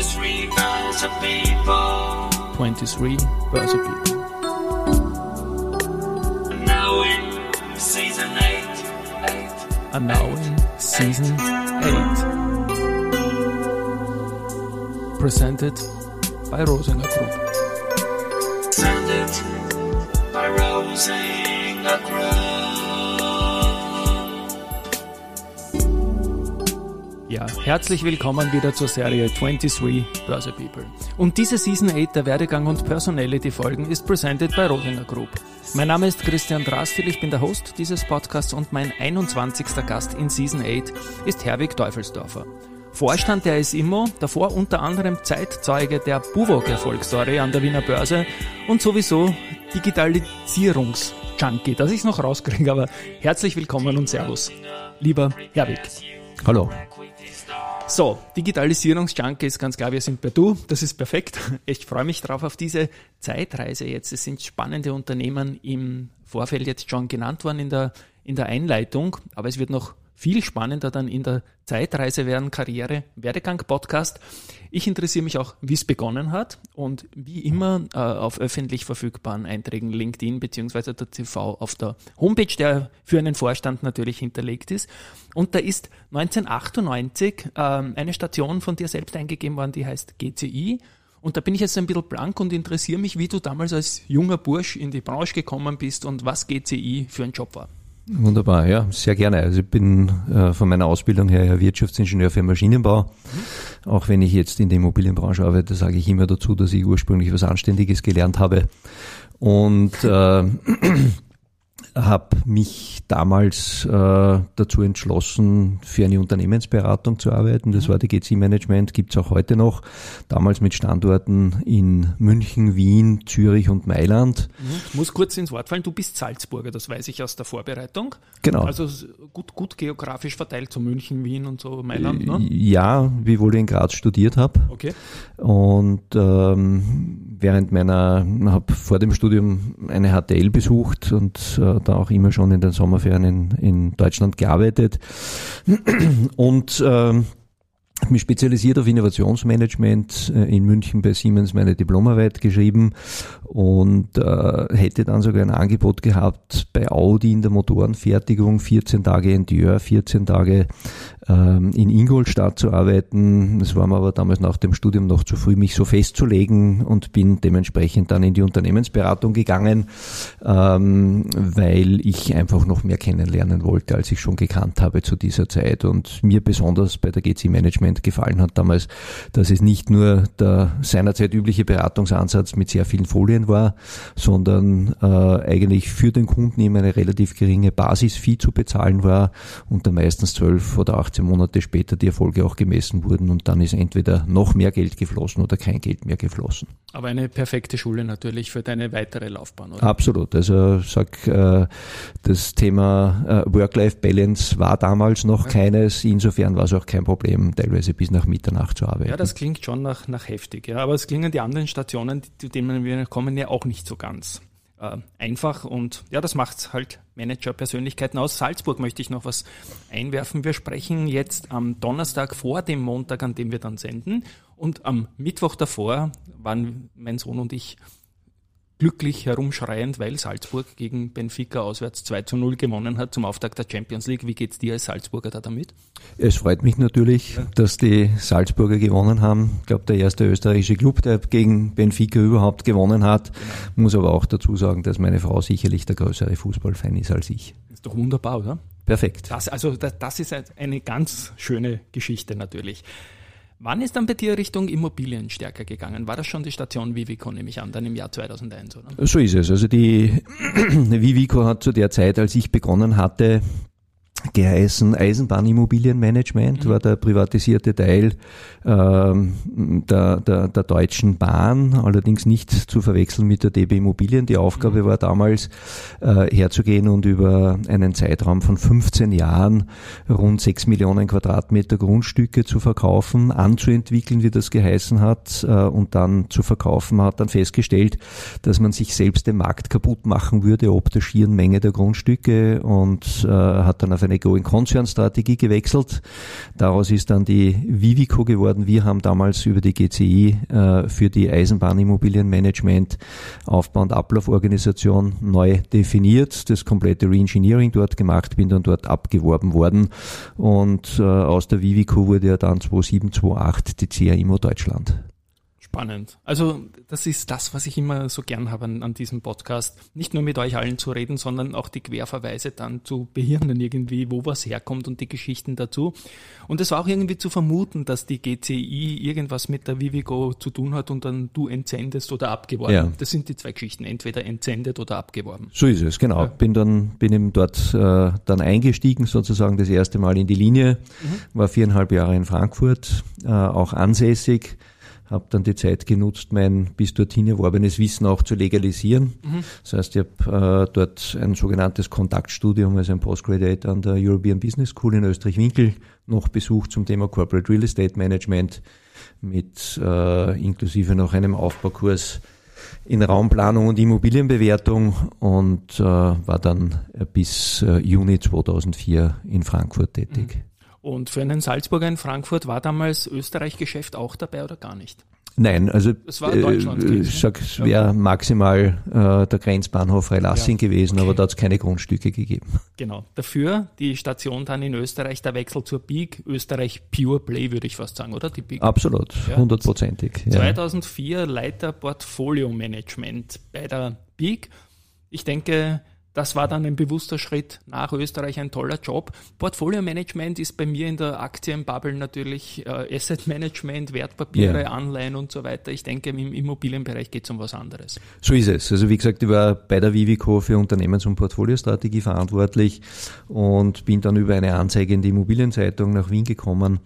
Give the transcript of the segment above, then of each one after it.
23 Börse People. 23 Börse People. And now in season 8. 8. And now in season 8. Presented by Rosinger Group. Presented by Rosinger Group. Ja, herzlich willkommen wieder zur Serie 23 Börse People. Und diese Season 8 der Werdegang und Personality Folgen ist presented by Rosinger Group. Mein Name ist Christian Drastil, ich bin der Host dieses Podcasts und mein 21. Gast in Season 8 ist Herwig Teufelsdorfer. Vorstand der SIMO, davor unter anderem Zeitzeuge der Buwok-Erfolgsstory an der Wiener Börse und sowieso Digitalisierungs-Junkie, dass ich es noch rauskriege, aber herzlich willkommen und Servus, lieber Herwig. Hallo. So, Digitalisierungsjunkie ist ganz klar, wir sind bei Du, das ist perfekt. Ich freue mich drauf auf diese Zeitreise jetzt. Es sind spannende Unternehmen im Vorfeld jetzt schon genannt worden in der, in der Einleitung, aber es wird noch viel spannender dann in der Zeitreise werden, Karriere, Werdegang Podcast. Ich interessiere mich auch, wie es begonnen hat und wie immer äh, auf öffentlich verfügbaren Einträgen LinkedIn beziehungsweise der TV auf der Homepage, der für einen Vorstand natürlich hinterlegt ist. Und da ist 1998 äh, eine Station von dir selbst eingegeben worden, die heißt GCI. Und da bin ich jetzt ein bisschen blank und interessiere mich, wie du damals als junger Bursch in die Branche gekommen bist und was GCI für ein Job war. Wunderbar, ja, sehr gerne. Also ich bin äh, von meiner Ausbildung her ja Wirtschaftsingenieur für Maschinenbau. Mhm. Auch wenn ich jetzt in der Immobilienbranche arbeite, sage ich immer dazu, dass ich ursprünglich was Anständiges gelernt habe. Und äh, habe mich damals äh, dazu entschlossen, für eine Unternehmensberatung zu arbeiten. Das mhm. war die GC Management, gibt's auch heute noch. Damals mit Standorten in München, Wien, Zürich und Mailand. Mhm. Ich muss kurz ins Wort fallen, du bist Salzburger, das weiß ich aus der Vorbereitung. Genau. Also gut, gut geografisch verteilt, so München, Wien und so Mailand, ne? Ja, wiewohl ich in Graz studiert habe. Okay. Und ähm, während meiner, habe vor dem Studium eine HTL besucht und äh, da auch immer schon in den Sommerferien in, in Deutschland gearbeitet. Und ähm, mich spezialisiert auf Innovationsmanagement äh, in München bei Siemens meine Diplomarbeit geschrieben und äh, hätte dann sogar ein Angebot gehabt bei Audi in der Motorenfertigung, 14 Tage in Dior, 14 Tage ähm, in Ingolstadt zu arbeiten. Es war mir aber damals nach dem Studium noch zu früh, mich so festzulegen und bin dementsprechend dann in die Unternehmensberatung gegangen, ähm, weil ich einfach noch mehr kennenlernen wollte, als ich schon gekannt habe zu dieser Zeit. Und mir besonders bei der GC Management gefallen hat damals, dass es nicht nur der seinerzeit übliche Beratungsansatz mit sehr vielen Folien war, sondern äh, eigentlich für den Kunden immer eine relativ geringe Basisfee zu bezahlen war und da meistens zwölf oder 18 Monate später die Erfolge auch gemessen wurden und dann ist entweder noch mehr Geld geflossen oder kein Geld mehr geflossen. Aber eine perfekte Schule natürlich für deine weitere Laufbahn, oder? Absolut. Also sag, äh, das Thema äh, Work-Life-Balance war damals noch ja. keines. Insofern war es auch kein Problem, teilweise bis nach Mitternacht zu arbeiten. Ja, das klingt schon nach, nach heftig. Ja. Aber es klingen die anderen Stationen, zu denen wir kommen, ja auch nicht so ganz äh, einfach und ja, das macht halt Manager-Persönlichkeiten aus. Salzburg möchte ich noch was einwerfen. Wir sprechen jetzt am Donnerstag vor dem Montag, an dem wir dann senden und am Mittwoch davor waren mein Sohn und ich glücklich herumschreiend, weil Salzburg gegen Benfica auswärts 2 zu 0 gewonnen hat zum Auftakt der Champions League. Wie geht's dir als Salzburger da damit? Es freut mich natürlich, dass die Salzburger gewonnen haben. Ich glaube, der erste österreichische Club, der gegen Benfica überhaupt gewonnen hat. Genau. Muss aber auch dazu sagen, dass meine Frau sicherlich der größere Fußballfan ist als ich. Ist doch wunderbar, oder? Perfekt. Das, also das, das ist eine ganz schöne Geschichte natürlich. Wann ist dann bei dir Richtung Immobilien stärker gegangen? War das schon die Station Vivico, nehme ich an, dann im Jahr 2001, oder? So ist es. Also die Vivico hat zu der Zeit, als ich begonnen hatte, geheißen Eisenbahnimmobilienmanagement, mhm. war der privatisierte Teil ähm, der, der, der Deutschen Bahn, allerdings nicht zu verwechseln mit der DB Immobilien. Die Aufgabe mhm. war damals äh, herzugehen und über einen Zeitraum von 15 Jahren rund 6 Millionen Quadratmeter Grundstücke zu verkaufen, anzuentwickeln, wie das geheißen hat, äh, und dann zu verkaufen. Man hat dann festgestellt, dass man sich selbst den Markt kaputt machen würde, ob der schieren Menge der Grundstücke und äh, hat dann auf eine Going-Concern-Strategie gewechselt. Daraus ist dann die Vivico geworden. Wir haben damals über die GCI äh, für die Eisenbahnimmobilienmanagement Aufbau- und Ablauforganisation neu definiert, das komplette Reengineering dort gemacht, bin dann dort abgeworben worden und äh, aus der Vivico wurde ja dann 27, 28 die CA Immo Deutschland. Spannend. Also das ist das, was ich immer so gern habe an, an, diesem Podcast. Nicht nur mit euch allen zu reden, sondern auch die Querverweise dann zu behirnen irgendwie, wo was herkommt und die Geschichten dazu. Und es war auch irgendwie zu vermuten, dass die GCI irgendwas mit der Vivigo zu tun hat und dann du entsendest oder abgeworben. Ja. Das sind die zwei Geschichten, entweder entsendet oder abgeworben. So ist es, genau. Ja. Bin dann bin eben dort äh, dann eingestiegen, sozusagen das erste Mal in die Linie, mhm. war viereinhalb Jahre in Frankfurt, äh, auch ansässig habe dann die Zeit genutzt, mein bis dorthin erworbenes Wissen auch zu legalisieren. Mhm. Das heißt, ich habe äh, dort ein sogenanntes Kontaktstudium, also ein Postgraduate an der European Business School in Österreich-Winkel noch besucht zum Thema Corporate Real Estate Management mit äh, inklusive noch einem Aufbaukurs in Raumplanung und Immobilienbewertung und äh, war dann bis äh, Juni 2004 in Frankfurt tätig. Und für einen Salzburger in Frankfurt war damals Österreich-Geschäft auch dabei oder gar nicht? Nein, also es war Deutschland äh, ich sag, es wäre maximal äh, der Grenzbahnhof Freilassing ja. gewesen, okay. aber da hat es keine Grundstücke gegeben. Genau. Dafür die Station dann in Österreich, der Wechsel zur Peak, Österreich Pure Play, würde ich fast sagen, oder? Die Peak. Absolut, hundertprozentig. Ja. 2004 Leiter Portfolio Management bei der Peak. Ich denke, das war dann ein bewusster Schritt nach Österreich, ein toller Job. Portfolio Management ist bei mir in der Aktienbubble natürlich äh, Asset Management, Wertpapiere, ja. Anleihen und so weiter. Ich denke, im Immobilienbereich geht es um was anderes. So ist es. Also wie gesagt, ich war bei der Vivico für Unternehmens- und Portfoliostrategie verantwortlich und bin dann über eine Anzeige in die Immobilienzeitung nach Wien gekommen,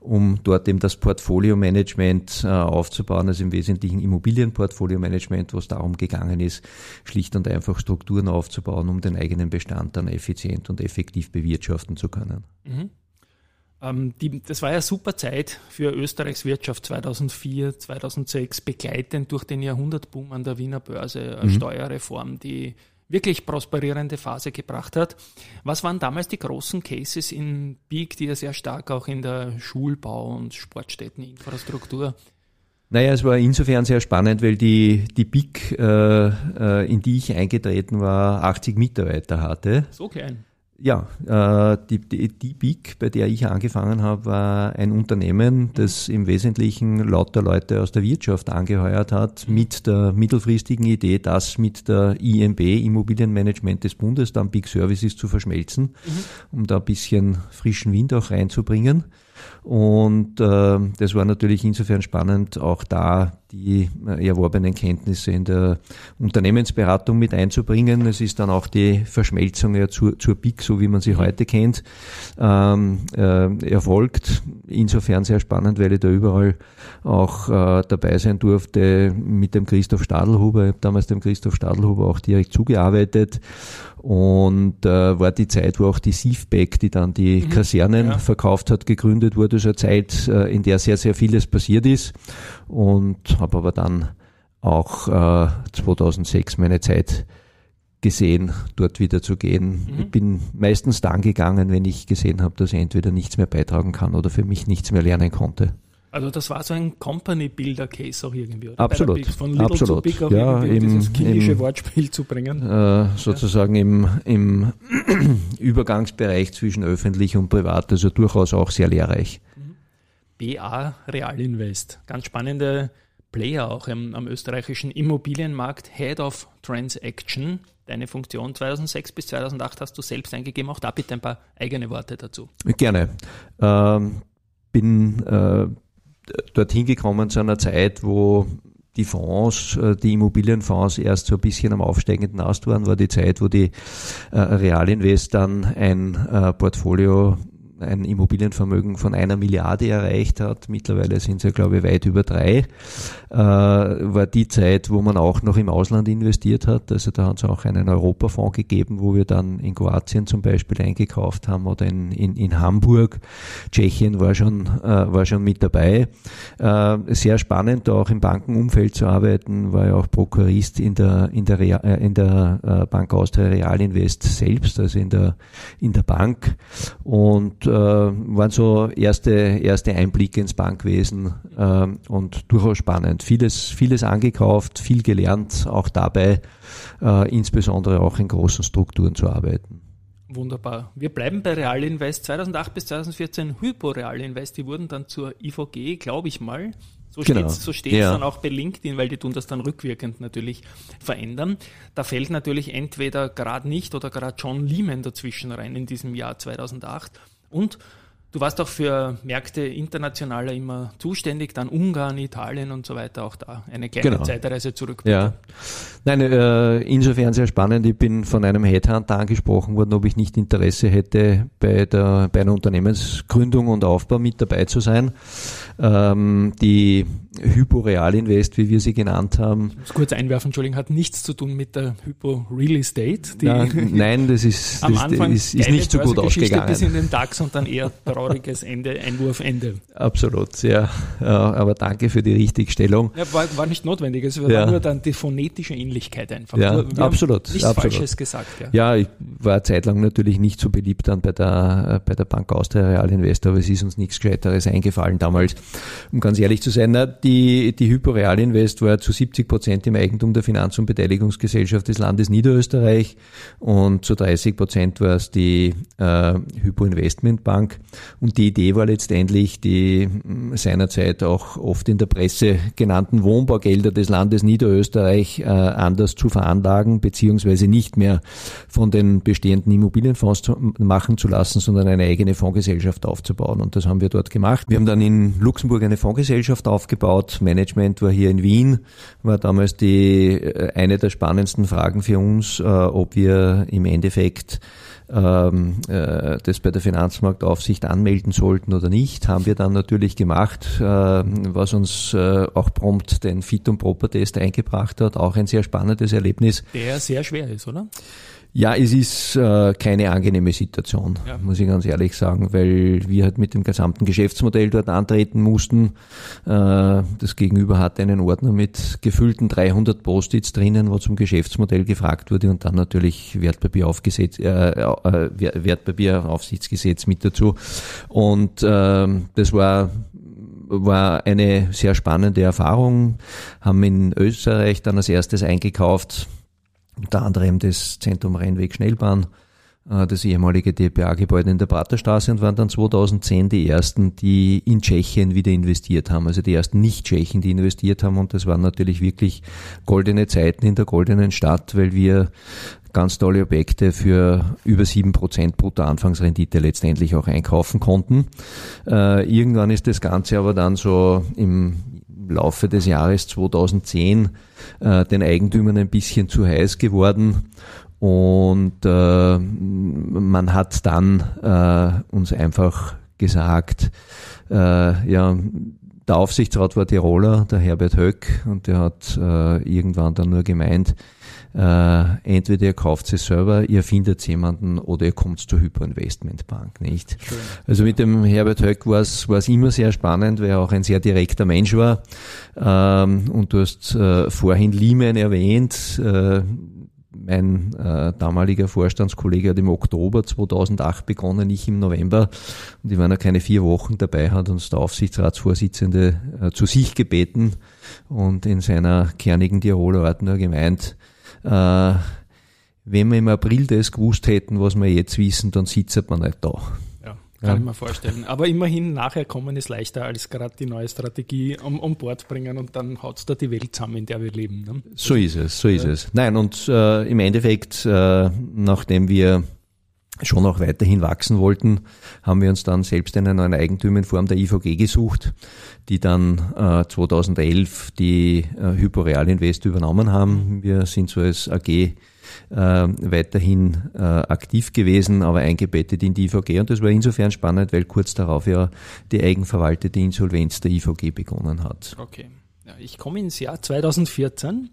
um dort eben das Portfolio Management äh, aufzubauen, also im Wesentlichen Immobilienportfolio Management, wo es darum gegangen ist, schlicht und einfach Strukturen aufzubauen aufbauen, um den eigenen Bestand dann effizient und effektiv bewirtschaften zu können. Mhm. Ähm, die, das war ja super Zeit für Österreichs Wirtschaft 2004, 2006, begleitend durch den Jahrhundertboom an der Wiener Börse, eine mhm. Steuerreform, die wirklich prosperierende Phase gebracht hat. Was waren damals die großen Cases in Peak, die ja sehr stark auch in der Schulbau- und Sportstätteninfrastruktur naja, es war insofern sehr spannend, weil die, die BIC, äh, äh, in die ich eingetreten war, 80 Mitarbeiter hatte. So klein. Ja, äh, die, die, die BIC, bei der ich angefangen habe, war ein Unternehmen, das im Wesentlichen lauter Leute aus der Wirtschaft angeheuert hat, mit der mittelfristigen Idee, das mit der IMB, Immobilienmanagement des Bundes, dann Big Services zu verschmelzen, mhm. um da ein bisschen frischen Wind auch reinzubringen. Und äh, das war natürlich insofern spannend, auch da die äh, erworbenen Kenntnisse in der Unternehmensberatung mit einzubringen. Es ist dann auch die Verschmelzung ja zur, zur BIC, so wie man sie heute kennt, ähm, äh, erfolgt. Insofern sehr spannend, weil ich da überall auch äh, dabei sein durfte mit dem Christoph Stadelhuber. Ich habe damals dem Christoph Stadelhuber auch direkt zugearbeitet und äh, war die Zeit, wo auch die Siefbeck, die dann die mhm. Kasernen ja. verkauft hat, gegründet wurde, so eine Zeit, äh, in der sehr, sehr vieles passiert ist und habe aber dann auch äh, 2006 meine Zeit gesehen, dort wieder zu gehen. Mhm. Ich bin meistens dann gegangen, wenn ich gesehen habe, dass ich entweder nichts mehr beitragen kann oder für mich nichts mehr lernen konnte. Also das war so ein Company-Builder-Case auch irgendwie, oder? Absolut. Von Little Absolut. zu Big auch ja, im, dieses kindische im, Wortspiel zu bringen. Äh, sozusagen ja. im, im Übergangsbereich zwischen öffentlich und privat, also durchaus auch sehr lehrreich. Mhm. BA Realinvest, ganz spannende Player auch im, am österreichischen Immobilienmarkt, Head of Transaction. Deine Funktion 2006 bis 2008 hast du selbst eingegeben. Auch da bitte ein paar eigene Worte dazu. Gerne. Ähm, bin äh, dorthin gekommen zu einer Zeit, wo die Fonds, äh, die Immobilienfonds erst so ein bisschen am aufsteigenden Ast waren, war die Zeit, wo die äh, Realinvest dann ein äh, Portfolio ein Immobilienvermögen von einer Milliarde erreicht hat. Mittlerweile sind es ja, glaube ich, weit über drei. Äh, war die Zeit, wo man auch noch im Ausland investiert hat. Also da hat es auch einen Europafonds gegeben, wo wir dann in Kroatien zum Beispiel eingekauft haben oder in, in, in Hamburg. Tschechien war schon, äh, war schon mit dabei. Äh, sehr spannend, auch im Bankenumfeld zu arbeiten, war ja auch Prokurist in der, in der, Real, äh, in der äh, Bank Austria Realinvest selbst, also in der, in der Bank. Und äh, waren so erste, erste Einblicke ins Bankwesen äh, und durchaus spannend. Vieles, vieles angekauft, viel gelernt, auch dabei, äh, insbesondere auch in großen Strukturen zu arbeiten. Wunderbar. Wir bleiben bei Realinvest. 2008 bis 2014 Hypo Realinvest. Die wurden dann zur IVG, glaube ich mal. So genau. steht es so steht's ja. dann auch bei LinkedIn, weil die tun das dann rückwirkend natürlich verändern. Da fällt natürlich entweder gerade nicht oder gerade John Lehman dazwischen rein in diesem Jahr 2008. Und Du warst auch für Märkte internationaler immer zuständig, dann Ungarn, Italien und so weiter, auch da eine kleine genau. Zeitreise zurück. Ja. Nein, äh, insofern sehr spannend. Ich bin von einem Headhunter angesprochen worden, ob ich nicht Interesse hätte, bei, der, bei einer Unternehmensgründung und Aufbau mit dabei zu sein. Ähm, die Hypo Real Invest, wie wir sie genannt haben. Ich muss kurz einwerfen, Entschuldigung, hat nichts zu tun mit der Hypo Real Estate. Ja, nein, das ist, am Anfang ist, ist nicht so gut ausgegangen. bis in den DAX und dann eher trauriges Ende, Einwurf, Ende. Absolut, ja. ja aber danke für die Richtigstellung. Ja, war, war nicht notwendig, es war ja. nur dann die phonetische Ähnlichkeit einfach. Ja, wir absolut. Nichts absolut. Falsches gesagt. Ja. ja, ich war zeitlang natürlich nicht so beliebt dann bei der, bei der Bank Austria Real Investor, aber es ist uns nichts Gescheiteres eingefallen damals um ganz ehrlich zu sein. Na, die, die Hyporeal Invest war zu 70 Prozent im Eigentum der Finanz- und Beteiligungsgesellschaft des Landes Niederösterreich und zu 30 Prozent war es die äh, Hypo Investment Bank. Und die Idee war letztendlich, die hm, seinerzeit auch oft in der Presse genannten Wohnbaugelder des Landes Niederösterreich äh, anders zu veranlagen, beziehungsweise nicht mehr von den bestehenden Immobilienfonds zu, machen zu lassen, sondern eine eigene Fondsgesellschaft aufzubauen. Und das haben wir dort gemacht. Wir haben dann in Luxemburg eine Fondsgesellschaft aufgebaut. Management war hier in Wien, war damals die äh, eine der spannendsten Fragen für uns, äh, ob wir im Endeffekt ähm, äh, das bei der Finanzmarktaufsicht anmelden sollten oder nicht, haben wir dann natürlich gemacht, äh, was uns äh, auch prompt den Fit- und Proper-Test eingebracht hat. Auch ein sehr spannendes Erlebnis. Der sehr schwer ist, oder? Ja, es ist äh, keine angenehme Situation, ja. muss ich ganz ehrlich sagen, weil wir halt mit dem gesamten Geschäftsmodell dort antreten mussten. Äh, das Gegenüber hat einen Ordner mit gefüllten 300 Post-its drinnen, wo zum Geschäftsmodell gefragt wurde und dann natürlich Wertpapieraufgesetz, äh, äh, Wertpapieraufsichtsgesetz mit dazu. Und äh, das war war eine sehr spannende Erfahrung, haben in Österreich dann als erstes eingekauft, unter anderem das Zentrum Rheinweg Schnellbahn, äh, das ehemalige DPA-Gebäude in der Praterstraße und waren dann 2010 die ersten, die in Tschechien wieder investiert haben. Also die ersten Nicht-Tschechen, die investiert haben und das waren natürlich wirklich goldene Zeiten in der goldenen Stadt, weil wir ganz tolle Objekte für über sieben Prozent brutto Anfangsrendite letztendlich auch einkaufen konnten. Äh, irgendwann ist das Ganze aber dann so im Laufe des Jahres 2010 äh, den Eigentümern ein bisschen zu heiß geworden. Und äh, man hat dann äh, uns einfach gesagt, äh, ja, der Aufsichtsrat war Tiroler, der Herbert Höck, und der hat äh, irgendwann dann nur gemeint, äh, entweder ihr kauft es selber, ihr findet jemanden oder ihr kommt zur Hyperinvestmentbank, nicht? Schön. Also mit dem Herbert Höck war es immer sehr spannend, weil er auch ein sehr direkter Mensch war. Ähm, und du hast äh, vorhin Lehman erwähnt. Äh, mein äh, damaliger Vorstandskollege hat im Oktober 2008 begonnen, ich im November. Und ich war noch keine vier Wochen dabei, hat uns der Aufsichtsratsvorsitzende äh, zu sich gebeten und in seiner kernigen Tiroler Art nur gemeint, äh, wenn wir im April das gewusst hätten, was wir jetzt wissen, dann sitzt man nicht da. Ja, kann ja. ich mir vorstellen. Aber immerhin nachher kommen ist leichter als gerade die neue Strategie um, um Bord bringen und dann haut es da die Welt zusammen, in der wir leben. Ne? So ist es, so ist ja. es. Nein, und äh, im Endeffekt, äh, nachdem wir schon auch weiterhin wachsen wollten, haben wir uns dann selbst einen neuen Eigentümer in Form der IVG gesucht, die dann äh, 2011 die äh, Hyporeal Invest übernommen haben. Wir sind so als AG äh, weiterhin äh, aktiv gewesen, aber eingebettet in die IVG und das war insofern spannend, weil kurz darauf ja die eigenverwaltete Insolvenz der IVG begonnen hat. Okay. Ja, ich komme ins Jahr 2014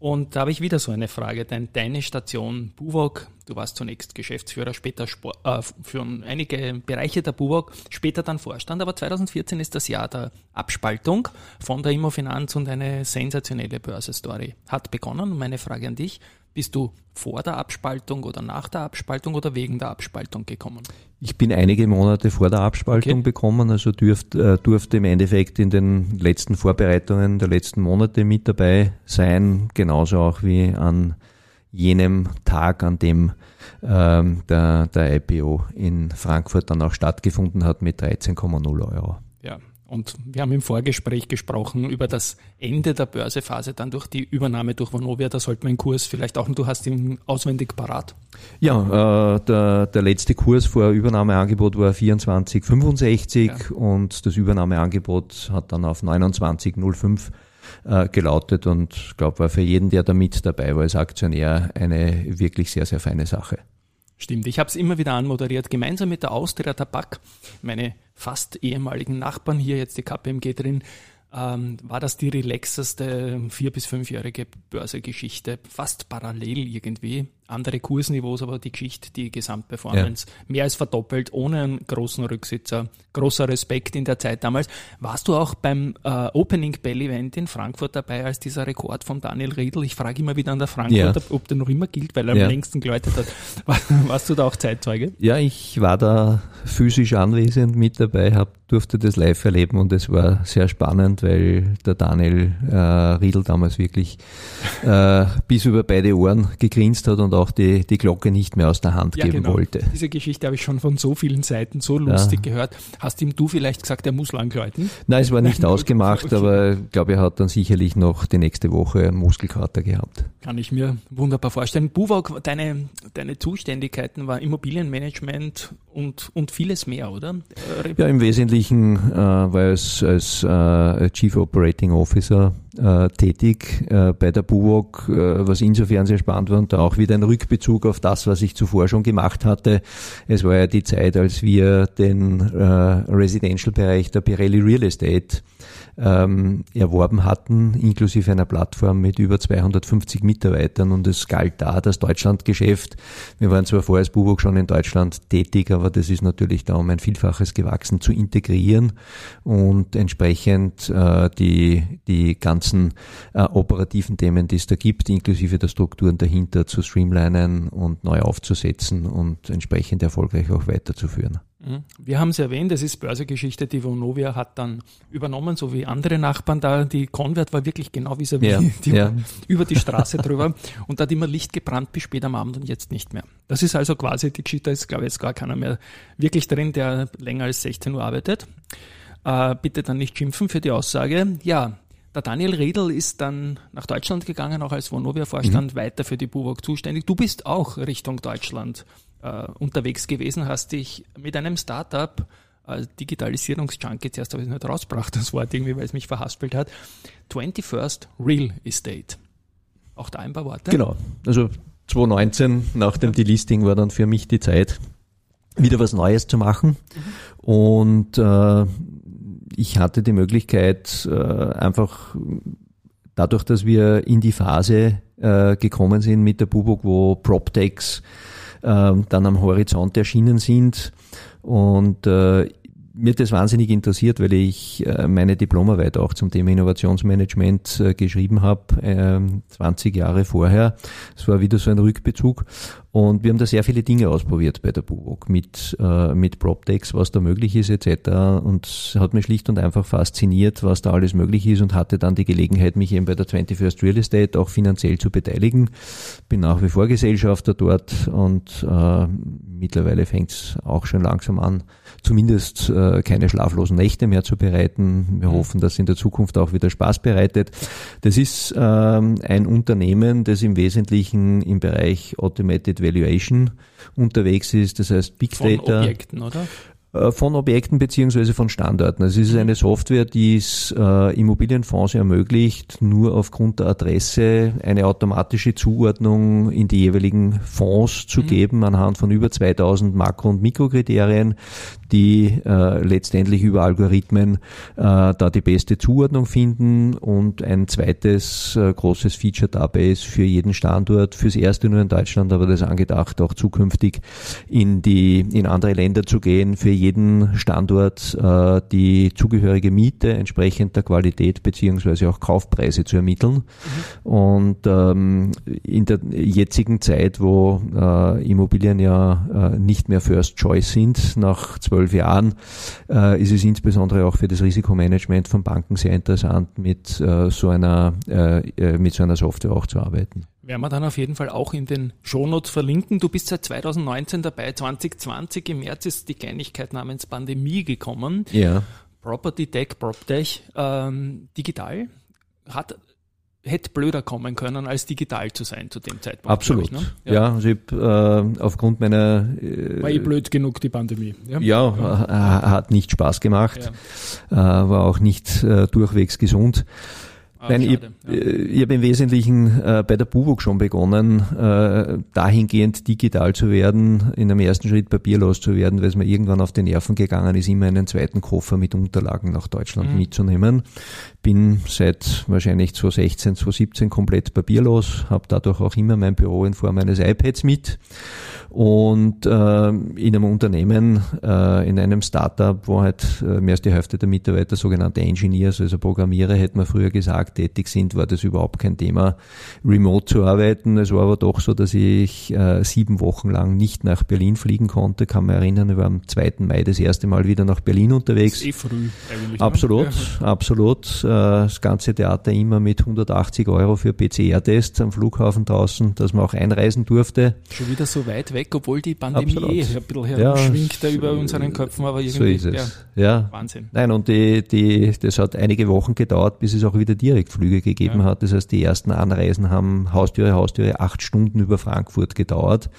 und da habe ich wieder so eine Frage. Dein, deine Station Buwok, du warst zunächst Geschäftsführer, später Sport, äh, für einige Bereiche der Buwok, später dann Vorstand, aber 2014 ist das Jahr der Abspaltung von der Immofinanz und eine sensationelle Börsestory hat begonnen. meine Frage an dich, bist du vor der Abspaltung oder nach der Abspaltung oder wegen der Abspaltung gekommen? Ich bin einige Monate vor der Abspaltung okay. bekommen, also dürft, äh, durfte im Endeffekt in den letzten Vorbereitungen der letzten Monate mit dabei sein, genauso auch wie an jenem Tag, an dem ähm, der, der IPO in Frankfurt dann auch stattgefunden hat mit 13,0 Euro. Ja, und wir haben im Vorgespräch gesprochen über das Ende der Börsephase dann durch die Übernahme durch Vonovia. Da sollte man Kurs vielleicht auch, du hast ihn auswendig parat. Ja, äh, der, der letzte Kurs vor Übernahmeangebot war 24,65 ja. und das Übernahmeangebot hat dann auf 29,05 äh, gelautet und ich glaube, war für jeden, der da mit dabei war als Aktionär, eine wirklich sehr, sehr feine Sache. Stimmt, ich habe es immer wieder anmoderiert, gemeinsam mit der Austria Tabak, meine fast ehemaligen Nachbarn hier, jetzt die KPMG drin, ähm, war das die relaxeste vier- bis fünfjährige Börsegeschichte, fast parallel irgendwie andere Kursniveaus, aber die Geschichte, die Gesamtperformance ja. mehr als verdoppelt, ohne einen großen Rücksitzer. Großer Respekt in der Zeit damals. Warst du auch beim äh, Opening Bell Event in Frankfurt dabei, als dieser Rekord von Daniel Riedl? Ich frage immer wieder an der Frankfurt, ja. ob der noch immer gilt, weil er ja. am längsten geläutet hat. Warst du da auch Zeitzeuge? Ja, ich war da physisch anwesend mit dabei, hab, durfte das live erleben und es war sehr spannend, weil der Daniel äh, Riedl damals wirklich äh, bis über beide Ohren gegrinst hat und auch die, die Glocke nicht mehr aus der Hand ja, geben genau. wollte. Diese Geschichte habe ich schon von so vielen Seiten so lustig ja. gehört. Hast ihm du vielleicht gesagt, er muss lang läuten? Nein, es war nicht ausgemacht, okay. aber ich glaube, er hat dann sicherlich noch die nächste Woche Muskelkater gehabt. Kann ich mir wunderbar vorstellen. Buwok, deine, deine Zuständigkeiten war Immobilienmanagement und, und vieles mehr, oder? Ja, im Wesentlichen äh, war es als äh, Chief Operating Officer äh, tätig äh, bei der Buwok, äh, was insofern sehr spannend war und da auch wieder ein Rückbezug auf das, was ich zuvor schon gemacht hatte. Es war ja die Zeit, als wir den äh, Residential-Bereich der Pirelli Real Estate ähm, erworben hatten, inklusive einer Plattform mit über 250 Mitarbeitern und es galt da das Deutschlandgeschäft. Wir waren zwar vorher als Buwok schon in Deutschland tätig, aber das ist natürlich da um ein Vielfaches gewachsen zu integrieren und entsprechend äh, die, die ganzen äh, operativen Themen, die es da gibt, inklusive der Strukturen dahinter zu streamlinen und neu aufzusetzen und entsprechend erfolgreich auch weiterzuführen. Mhm. Wir haben es erwähnt, es ist Börsegeschichte, die Vonovia hat dann übernommen, so wie andere Nachbarn da. Die Convert war wirklich genau wie sie ja, die ja. über die Straße drüber und hat immer Licht gebrannt bis spät am Abend und jetzt nicht mehr. Das ist also quasi die Geschichte, da ist glaube ich jetzt gar keiner mehr wirklich drin, der länger als 16 Uhr arbeitet. Äh, bitte dann nicht schimpfen für die Aussage. Ja, der Daniel Redl ist dann nach Deutschland gegangen, auch als Vonovia-Vorstand, mhm. weiter für die Buwok zuständig. Du bist auch Richtung Deutschland äh, unterwegs gewesen, hast dich mit einem Startup äh, Digitalisierungsjunkie, zuerst habe ich es nicht rausgebracht, das Wort irgendwie, weil es mich verhaspelt hat, 21st Real Estate. Auch da ein paar Worte. Genau, also 2019 nach dem Delisting war dann für mich die Zeit, wieder was Neues zu machen. Mhm. Und äh, ich hatte die Möglichkeit, äh, einfach dadurch, dass wir in die Phase äh, gekommen sind mit der Bubuk, wo PropTechs dann am Horizont erschienen sind und äh, mir das wahnsinnig interessiert, weil ich äh, meine Diplomarbeit auch zum Thema Innovationsmanagement äh, geschrieben habe, 20 ähm, Jahre vorher. Es war wieder so ein Rückbezug und wir haben da sehr viele Dinge ausprobiert bei der Buwok mit, äh, mit PropTechs, was da möglich ist etc. Und es hat mich schlicht und einfach fasziniert, was da alles möglich ist und hatte dann die Gelegenheit, mich eben bei der 21st Real Estate auch finanziell zu beteiligen. Bin nach wie vor Gesellschafter dort und äh, mittlerweile fängt es auch schon langsam an, zumindest äh, keine schlaflosen Nächte mehr zu bereiten. Wir mhm. hoffen, dass es in der Zukunft auch wieder Spaß bereitet. Das ist ähm, ein Unternehmen, das im Wesentlichen im Bereich Automated Valuation unterwegs ist, das heißt Big Von Data. Objekten, oder? Äh, von Objekten beziehungsweise von Standorten. Also es ist eine Software, die es äh, Immobilienfonds ermöglicht, nur aufgrund der Adresse eine automatische Zuordnung in die jeweiligen Fonds zu geben, anhand von über 2000 Makro- und Mikrokriterien, die äh, letztendlich über Algorithmen äh, da die beste Zuordnung finden. Und ein zweites äh, großes Feature dabei ist für jeden Standort, fürs erste nur in Deutschland, aber das ist angedacht, auch zukünftig in die in andere Länder zu gehen, für jeden Standort äh, die zugehörige Miete entsprechend der Qualität beziehungsweise auch Kaufpreise zu ermitteln. Und ähm, in der jetzigen Zeit, wo äh, Immobilien ja äh, nicht mehr First Choice sind, nach zwölf Jahren, äh, ist es insbesondere auch für das Risikomanagement von Banken sehr interessant, mit äh, so einer äh, äh, mit so einer Software auch zu arbeiten. Werden wir dann auf jeden Fall auch in den Shownotes verlinken. Du bist seit 2019 dabei. 2020 im März ist die Kleinigkeit namens Pandemie gekommen. Ja. Property Tech, PropTech, ähm, digital hat hätte blöder kommen können, als digital zu sein zu dem Zeitpunkt. Absolut. Ich, ne? Ja, also ich, äh, aufgrund meiner äh, War eh blöd genug, die Pandemie. Ja, ja, äh, hat nicht Spaß gemacht, Ja. äh, war auch nicht äh, durchwegs gesund. Ah, Nein, ich, ja. äh, ich habe im Wesentlichen äh, bei der Buwok schon begonnen, äh, dahingehend digital zu werden, in einem ersten Schritt papierlos zu werden, weil es mir irgendwann auf die Nerven gegangen ist, immer einen zweiten Koffer mit Unterlagen nach Deutschland Mhm. mitzunehmen. Bin seit wahrscheinlich 2016, 2017 komplett papierlos, habe dadurch auch immer mein Büro in Form eines iPads mit und äh, in einem Unternehmen, äh, in einem Startup, wo halt äh, mehr als die Hälfte der Mitarbeiter sogenannte Engineers, also Programmierer, hätte man früher gesagt, tätig sind, war das überhaupt kein Thema, remote zu arbeiten. Es war aber doch so, dass ich äh, sieben Wochen lang nicht nach Berlin fliegen konnte. Kann mich erinnern, ich war am 2. Mai das erste Mal wieder nach Berlin unterwegs. eh früh eigentlich. ne? Absolut, Ja. absolut. Äh, Das ganze Theater immer mit 180 Euro für PCR-Tests am Flughafen draußen, dass man auch einreisen durfte. Schon wieder so weit weg, obwohl die Pandemie Absolut. eh ein bisschen Ja, herumschwingt da über unseren Köpfen, aber So irgendwie, ist es. ja, Ja. Wahnsinn. Nein, und die, die, das hat einige Wochen gedauert, bis es auch wieder Direktflüge gegeben Ja. hat. Das heißt, die ersten Anreisen haben Haustüre, Haustüre acht Stunden über Frankfurt gedauert.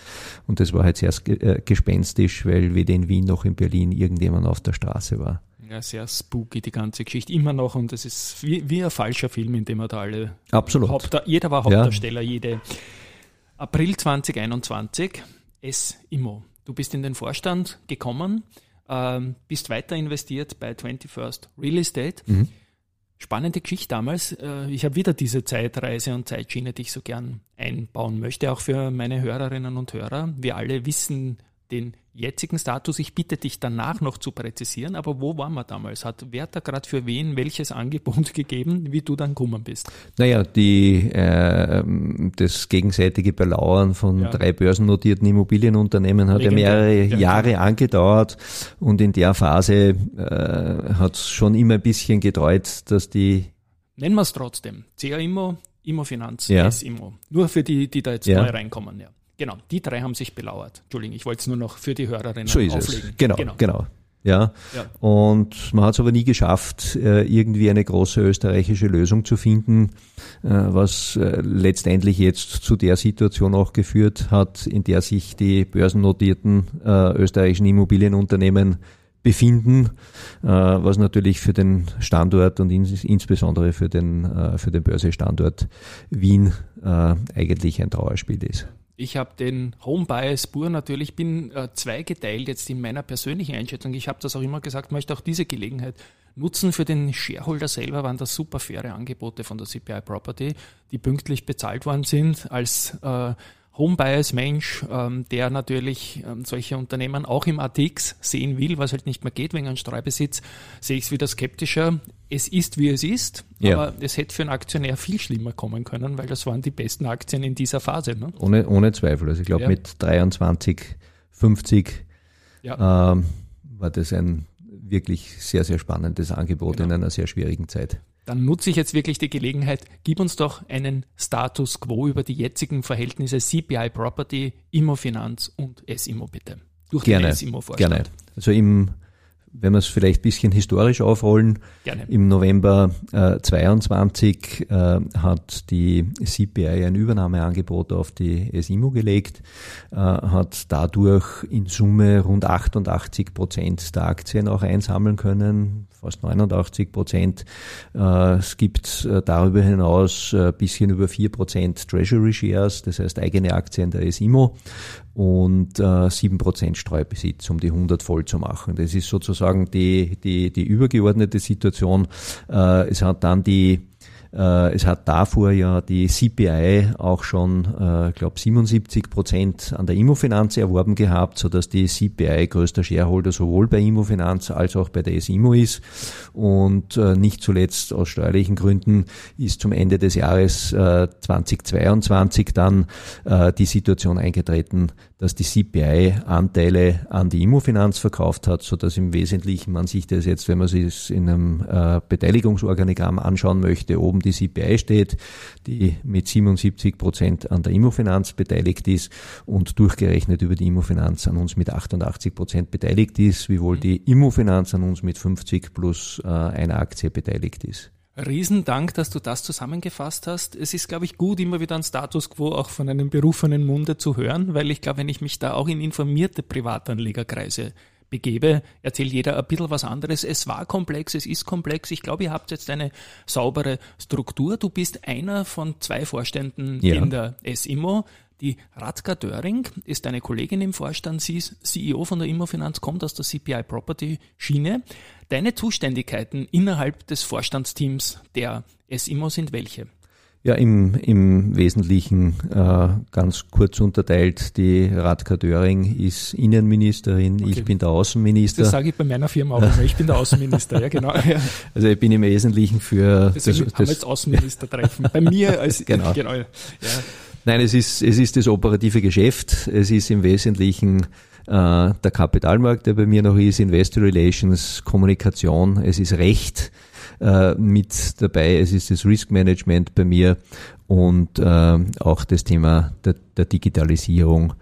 Und das war halt sehr äh, gespenstisch, weil weder in Wien noch in Berlin irgendjemand auf der Straße war. Ja, sehr spooky, die ganze Geschichte. Immer noch und es ist wie, wie ein falscher Film, in dem wir da alle Absolut. Hauptda jeder war Hauptdarsteller, jede. April 2021, S-Immo. Du bist in den Vorstand gekommen, ähm, bist weiter investiert bei 21st Real Estate. Mhm. Spannende Geschichte damals. Äh, ich habe wieder diese Zeitreise und Zeitschiene, die ich so gern einbauen möchte, auch für meine Hörerinnen und Hörer. Wir alle wissen den jetzigen Status. Ich bitte dich danach noch zu präzisieren, aber wo waren wir damals? Hat wer hat da gerade für wen welches Angebot gegeben, wie du dann gekommen bist? Naja, die, äh, das gegenseitige Belauern von Ja. drei börsennotierten Immobilienunternehmen hat ja Legendär. mehrere Ja. Jahre angedauert und in der Phase äh, hat es schon immer ein bisschen gedreut, dass die Nennen wir es trotzdem. CA Immo, Immo Finanz, Ja. S Immo. Nur für die, die da jetzt Ja. neu reinkommen. Ja. Genau, die drei haben sich belauert. Entschuldigung, ich wollte es nur noch für die Hörerinnen So ist auflegen. es. Genau, genau. Ja. Ja. Und man hat es aber nie geschafft, äh, irgendwie eine große österreichische Lösung zu finden, äh, was äh, letztendlich jetzt zu der Situation auch geführt hat, in der sich die börsennotierten österreichischen Immobilienunternehmen befinden, was natürlich für den Standort und ins, insbesondere für den, für den Börsestandort Wien eigentlich ein Trauerspiel ist. Ich habe den Home Bias Spur natürlich, bin äh, zweigeteilt jetzt in meiner persönlichen Einschätzung. Ich habe das auch immer gesagt, möchte auch diese Gelegenheit nutzen. Für den Shareholder selber waren das super faire Angebote von der CPI Property, die pünktlich bezahlt worden sind als äh, Home Bias Mensch, ähm, der natürlich ähm, solche Unternehmen auch im ATX sehen will, was halt nicht mehr geht wegen einem Streubesitz, sehe ich es wieder skeptischer. Es ist, wie es ist, Ja. aber es hätte für einen Aktionär viel schlimmer kommen können, weil das waren die besten Aktien in dieser Phase. Ne? Ohne, ohne Zweifel. Also ich glaube Ja. mit 23, 50 Ja. ähm, war das ein wirklich sehr, sehr spannendes Angebot Genau. in einer sehr schwierigen Zeit. Dann nutze ich jetzt wirklich die Gelegenheit, gib uns doch einen Status quo über die jetzigen Verhältnisse CPI Property, Immo Finanz und S-Immo bitte. Durch Gerne, gerne. Also im wenn wir es vielleicht ein bisschen historisch aufrollen, Gerne. im November äh, 22 äh, hat die CPI ein Übernahmeangebot auf die SIMO gelegt, äh, hat dadurch in Summe rund 88 Prozent der Aktien auch einsammeln können, fast 89 Prozent. Äh, es gibt äh, darüber hinaus ein äh, bisschen über 4 Prozent Treasury Shares, das heißt eigene Aktien der SIMO und äh, 7 Prozent Streubesitz, um die 100 voll zu machen. Das ist sozusagen die, die, die übergeordnete Situation. Äh, es hat dann die es hat davor ja die CPI auch schon, äh, glaube 77 Prozent an der Immofinanz erworben gehabt, so dass die CPI größter Shareholder sowohl bei Immofinanz als auch bei der SIMO ist. Und äh, nicht zuletzt aus steuerlichen Gründen ist zum Ende des Jahres 2022 dann die Situation eingetreten, dass die CPI Anteile an die Immofinanz verkauft hat, so dass im Wesentlichen man sich das jetzt, wenn man sich es in einem Beteiligungsorganigramm anschauen möchte, oben oben die CPI steht, die mit 77 Prozent an der Immofinanz beteiligt ist und durchgerechnet über die Immofinanz an uns mit 88 Prozent beteiligt ist, wiewohl die Immofinanz an uns mit 50 plus äh, einer Aktie beteiligt ist. Riesendank, dass du das zusammengefasst hast. Es ist, glaube ich, gut, immer wieder ein Status quo auch von einem berufenen Munde zu hören, weil ich glaube, wenn ich mich da auch in informierte Privatanlegerkreise begebe, erzählt jeder ein bisschen was anderes. Es war komplex, es ist komplex. Ich glaube, ihr habt jetzt eine saubere Struktur. Du bist einer von zwei Vorständen ja. in der SIMO. Die Radka Döring ist eine Kollegin im Vorstand. Sie ist CEO von der Immofinanz, kommt aus der CPI Property Schiene. Deine Zuständigkeiten innerhalb des Vorstandsteams der SIMO sind welche? Ja, im, im Wesentlichen äh, ganz kurz unterteilt. Die Radka Döring ist Innenministerin, okay. ich bin der Außenminister. Das sage ich bei meiner Firma auch immer, ich bin der Außenminister, ja genau. Ja. Also ich bin im Wesentlichen für... Deswegen das, haben wir jetzt Außenministertreffen. bei mir als... Genau. genau ja. Nein, es ist, es ist das operative Geschäft, es ist im Wesentlichen der Kapitalmarkt, der bei mir noch ist, Investor Relations, Kommunikation, es ist Recht, äh, mit dabei. Es ist das Risk Management bei mir und äh, auch das Thema der, der Digitalisierung,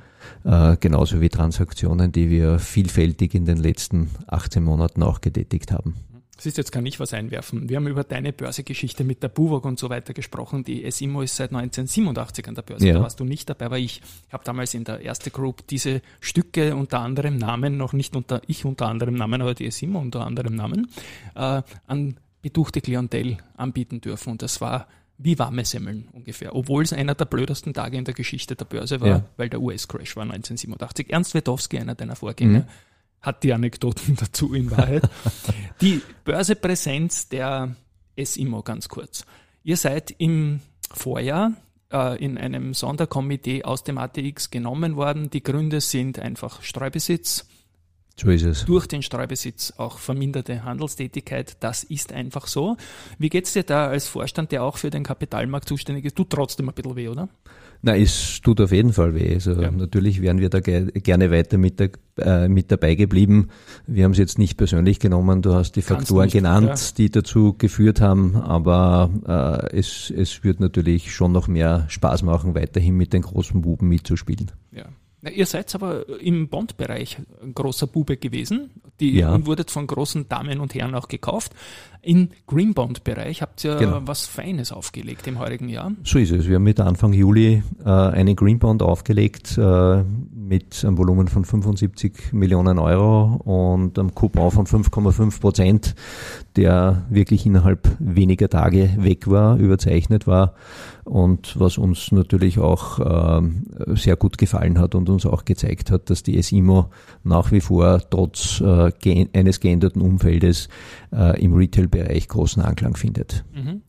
äh, genauso wie Transaktionen, die wir vielfältig in den letzten 18 Monaten auch getätigt haben. Siehst jetzt kann ich was einwerfen. Wir haben über deine Börsegeschichte mit der Buwog und so weiter gesprochen. Die SIMO ist seit 1987 an der Börse. Ja. Da warst du nicht dabei, aber ich habe damals in der erste Group diese Stücke unter anderem Namen, noch nicht unter ich unter anderem Namen, aber die SIMO unter anderem Namen, äh, an betuchte Klientel anbieten dürfen. Und das war wie warme Semmeln ungefähr. Obwohl es einer der blödesten Tage in der Geschichte der Börse war, ja. weil der US-Crash war 1987. Ernst Wetowski, einer deiner Vorgänger, mhm. Hat die Anekdoten dazu in Wahrheit. die Börsepräsenz der SIMO ganz kurz. Ihr seid im Vorjahr äh, in einem Sonderkomitee aus dem ATX genommen worden. Die Gründe sind einfach Streubesitz, so ist es. Durch den Streubesitz auch verminderte Handelstätigkeit. Das ist einfach so. Wie geht's dir da als Vorstand, der auch für den Kapitalmarkt zuständig ist? Tut trotzdem ein bisschen weh, oder? Na, es tut auf jeden Fall weh. Also ja. natürlich wären wir da ge gerne weiter mit, der, äh, mit dabei geblieben. Wir haben es jetzt nicht persönlich genommen. Du hast die Faktoren nicht, genannt, ja. die dazu geführt haben. Aber äh, es, es wird natürlich schon noch mehr Spaß machen, weiterhin mit den großen Buben mitzuspielen. Ja. Na, ihr seid aber im Bond-Bereich ein großer Bube gewesen. Die ja. wurdet von großen Damen und Herren auch gekauft. Im Green Bond-Bereich habt ihr genau. was Feines aufgelegt im heurigen Jahr. So ist es. Wir haben mit Anfang Juli äh, einen Green Bond aufgelegt äh, mit einem Volumen von 75 Millionen Euro und einem Coupon von 5,5 Prozent, der wirklich innerhalb weniger Tage weg war, überzeichnet war und was uns natürlich auch äh, sehr gut gefallen hat und uns auch gezeigt hat, dass die SIMO nach wie vor trotz äh, eines geänderten Umfeldes äh, im Retail-Bereich großen Anklang findet. Mhm.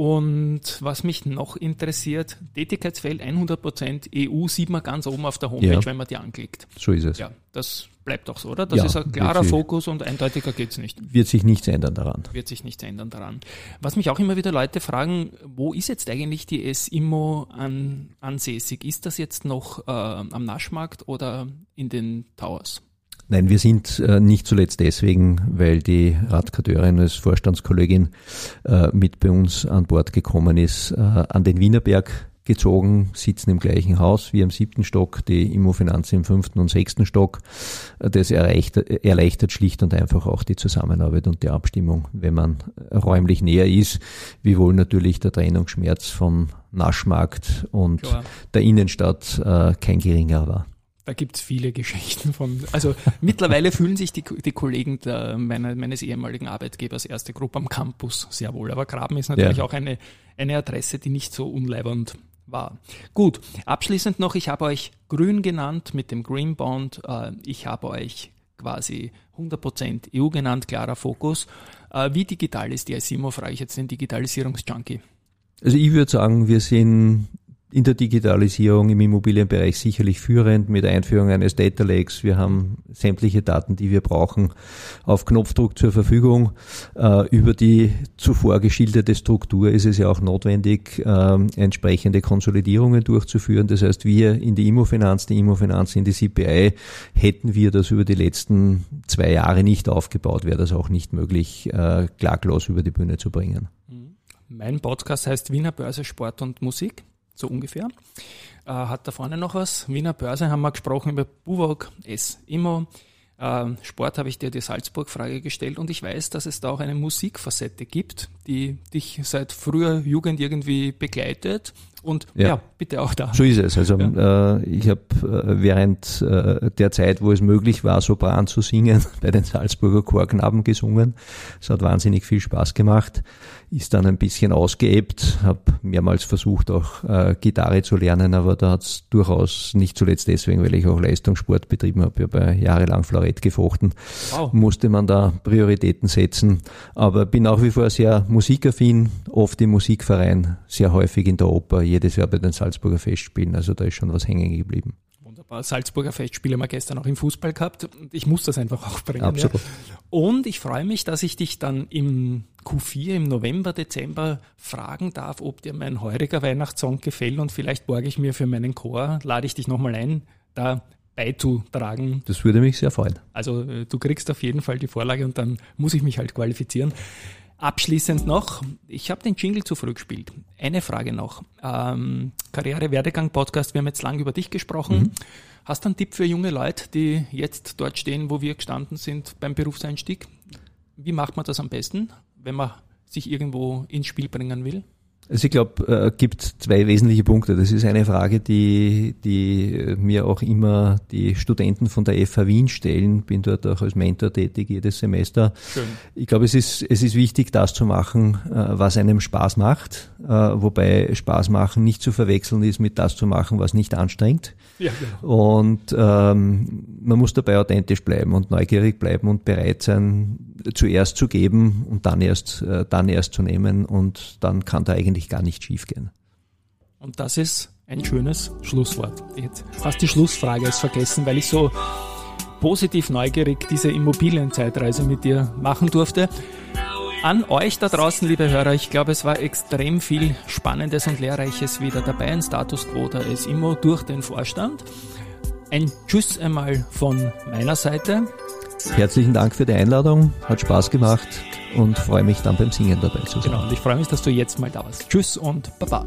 Und was mich noch interessiert, Tätigkeitsfeld 100% EU sieht man ganz oben auf der Homepage, ja. wenn man die anklickt. So ist es. Ja, das bleibt auch so, oder? Das ja, ist ein klarer Fokus und eindeutiger geht es nicht. Wird sich nichts ändern daran. Wird sich nichts ändern daran. Was mich auch immer wieder Leute fragen, wo ist jetzt eigentlich die SIMO an, ansässig? Ist das jetzt noch äh, am Naschmarkt oder in den Towers? Nein, wir sind äh, nicht zuletzt deswegen, weil die Radkadeurin als Vorstandskollegin äh, mit bei uns an Bord gekommen ist, äh, an den Wienerberg gezogen, sitzen im gleichen Haus wie im siebten Stock, die Immofinanz im fünften und sechsten Stock. Das erleichtert, erleichtert schlicht und einfach auch die Zusammenarbeit und die Abstimmung, wenn man räumlich näher ist, wiewohl natürlich der Trennungsschmerz vom Naschmarkt und Klar. der Innenstadt äh, kein geringer war. Da gibt es viele Geschichten von. Also mittlerweile fühlen sich die, die Kollegen der, meiner, meines ehemaligen Arbeitgebers erste Gruppe am Campus sehr wohl. Aber Graben ist natürlich ja. auch eine, eine Adresse, die nicht so unleibernd war. Gut, abschließend noch, ich habe euch grün genannt mit dem Green Bond. Äh, ich habe euch quasi 100% EU genannt, klarer Fokus. Äh, wie digital ist die ISIMO, frage ich jetzt den Digitalisierungsjunkie. Also ich würde sagen, wir sind in der Digitalisierung im Immobilienbereich sicherlich führend mit Einführung eines Data Lakes. Wir haben sämtliche Daten, die wir brauchen, auf Knopfdruck zur Verfügung. Äh, über die zuvor geschilderte Struktur ist es ja auch notwendig, äh, entsprechende Konsolidierungen durchzuführen. Das heißt, wir in die Immofinanz, die Immofinanz in die CPI, hätten wir das über die letzten zwei Jahre nicht aufgebaut, wäre das auch nicht möglich, äh, klaglos über die Bühne zu bringen. Mein Podcast heißt Wiener Börse Sport und Musik so ungefähr. Äh, hat da vorne noch was? Wiener Börse haben wir gesprochen über Buwok, S, Immo. Äh, Sport habe ich dir die Salzburg-Frage gestellt und ich weiß, dass es da auch eine Musikfacette gibt, die dich seit früher Jugend irgendwie begleitet. Und ja, ja bitte auch da. So ist es. Also ja. äh, ich habe äh, während äh, der Zeit, wo es möglich war, Sopran zu singen, bei den Salzburger Chorknaben gesungen. Es hat wahnsinnig viel Spaß gemacht ist dann ein bisschen ausgeebbt, habe mehrmals versucht, auch äh, Gitarre zu lernen, aber da hat es durchaus nicht zuletzt deswegen, weil ich auch Leistungssport betrieben habe, ich habe jahrelang Florett gefochten, wow. musste man da Prioritäten setzen. Aber bin nach wie vor sehr musikaffin, oft im Musikverein, sehr häufig in der Oper, jedes Jahr bei den Salzburger Festspielen, also da ist schon was hängen geblieben. Salzburger Festspiele haben wir gestern auch im Fußball gehabt. Ich muss das einfach auch bringen. Absolut. Ja. Und ich freue mich, dass ich dich dann im Q4 im November, Dezember fragen darf, ob dir mein heuriger Weihnachtssong gefällt und vielleicht borge ich mir für meinen Chor, lade ich dich nochmal ein, da beizutragen. Das würde mich sehr freuen. Also äh, du kriegst auf jeden Fall die Vorlage und dann muss ich mich halt qualifizieren. Abschließend noch, ich habe den Jingle zu früh gespielt. Eine Frage noch. Ähm, Karriere Werdegang Podcast, wir haben jetzt lange über dich gesprochen. Mhm. Hast du einen Tipp für junge Leute, die jetzt dort stehen, wo wir gestanden sind beim Berufseinstieg? Wie macht man das am besten, wenn man sich irgendwo ins Spiel bringen will? Also ich glaube, äh, gibt zwei wesentliche Punkte. Das ist eine Frage, die, die mir auch immer die Studenten von der FH Wien stellen. Bin dort auch als Mentor tätig jedes Semester. Schön. Ich glaube, es ist, es ist wichtig, das zu machen, äh, was einem Spaß macht. Äh, wobei Spaß machen nicht zu verwechseln ist mit das zu machen, was nicht anstrengt. Ja, genau. Und ähm, man muss dabei authentisch bleiben und neugierig bleiben und bereit sein, zuerst zu geben und dann erst, äh, dann erst zu nehmen. Und dann kann da eigentlich gar nicht schiefgehen. Und das ist ein schönes Schlusswort. Jetzt fast die Schlussfrage ist vergessen, weil ich so positiv neugierig diese Immobilienzeitreise mit dir machen durfte. An euch da draußen, liebe Hörer, ich glaube, es war extrem viel Spannendes und Lehrreiches wieder dabei. Ein Status Quo da ist immer durch den Vorstand. Ein Tschüss einmal von meiner Seite. Herzlichen Dank für die Einladung, hat Spaß gemacht und freue mich dann beim Singen dabei zu sein. Genau, und ich freue mich, dass du jetzt mal da warst. Tschüss und Baba.